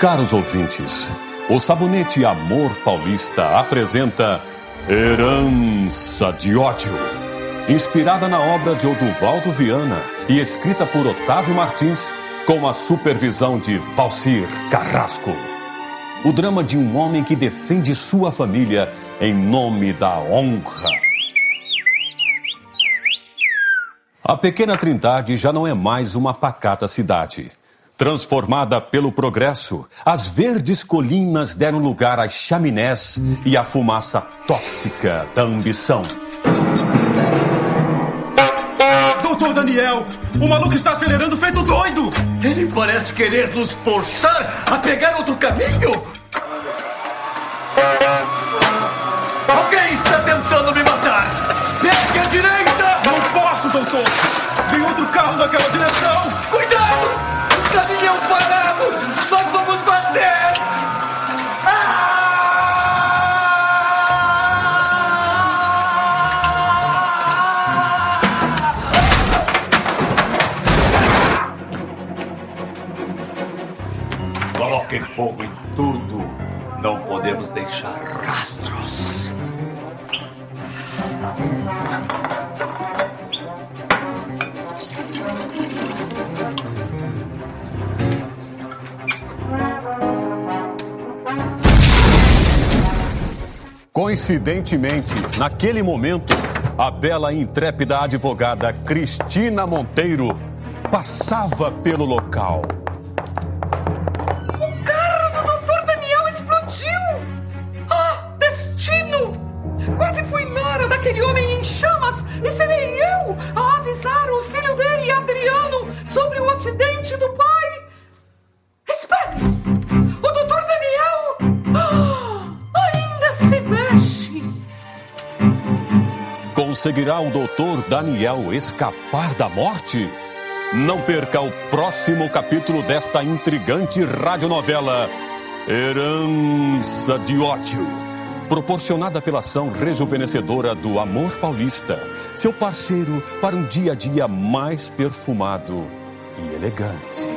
Caros ouvintes, o Sabonete Amor Paulista apresenta Herança de Ódio. Inspirada na obra de Oduvaldo Viana e escrita por Otávio Martins, com a supervisão de Valcir Carrasco. O drama de um homem que defende sua família em nome da honra. A pequena Trindade já não é mais uma pacata cidade. Transformada pelo progresso, as verdes colinas deram lugar às chaminés e à fumaça tóxica da ambição. Doutor Daniel, o maluco está acelerando feito doido! Ele parece querer nos forçar a pegar outro caminho! Alguém está tentando me matar! Pegue a direita! Não posso, doutor! Vem outro carro naquela direção! Coloquem fogo em tudo! Não podemos deixar rastros! Coincidentemente, naquele momento, a bela e intrépida advogada Cristina Monteiro passava pelo local. Fui nora daquele homem em chamas e serei eu a avisar o filho dele, Adriano, sobre o acidente do pai! Espere! O Dr. Daniel ah, ainda se mexe! Conseguirá o doutor Daniel escapar da morte? Não perca o próximo capítulo desta intrigante radionovela Herança de Ódio. Proporcionada pela ação rejuvenescedora do Amor Paulista, seu parceiro para um dia a dia mais perfumado e elegante.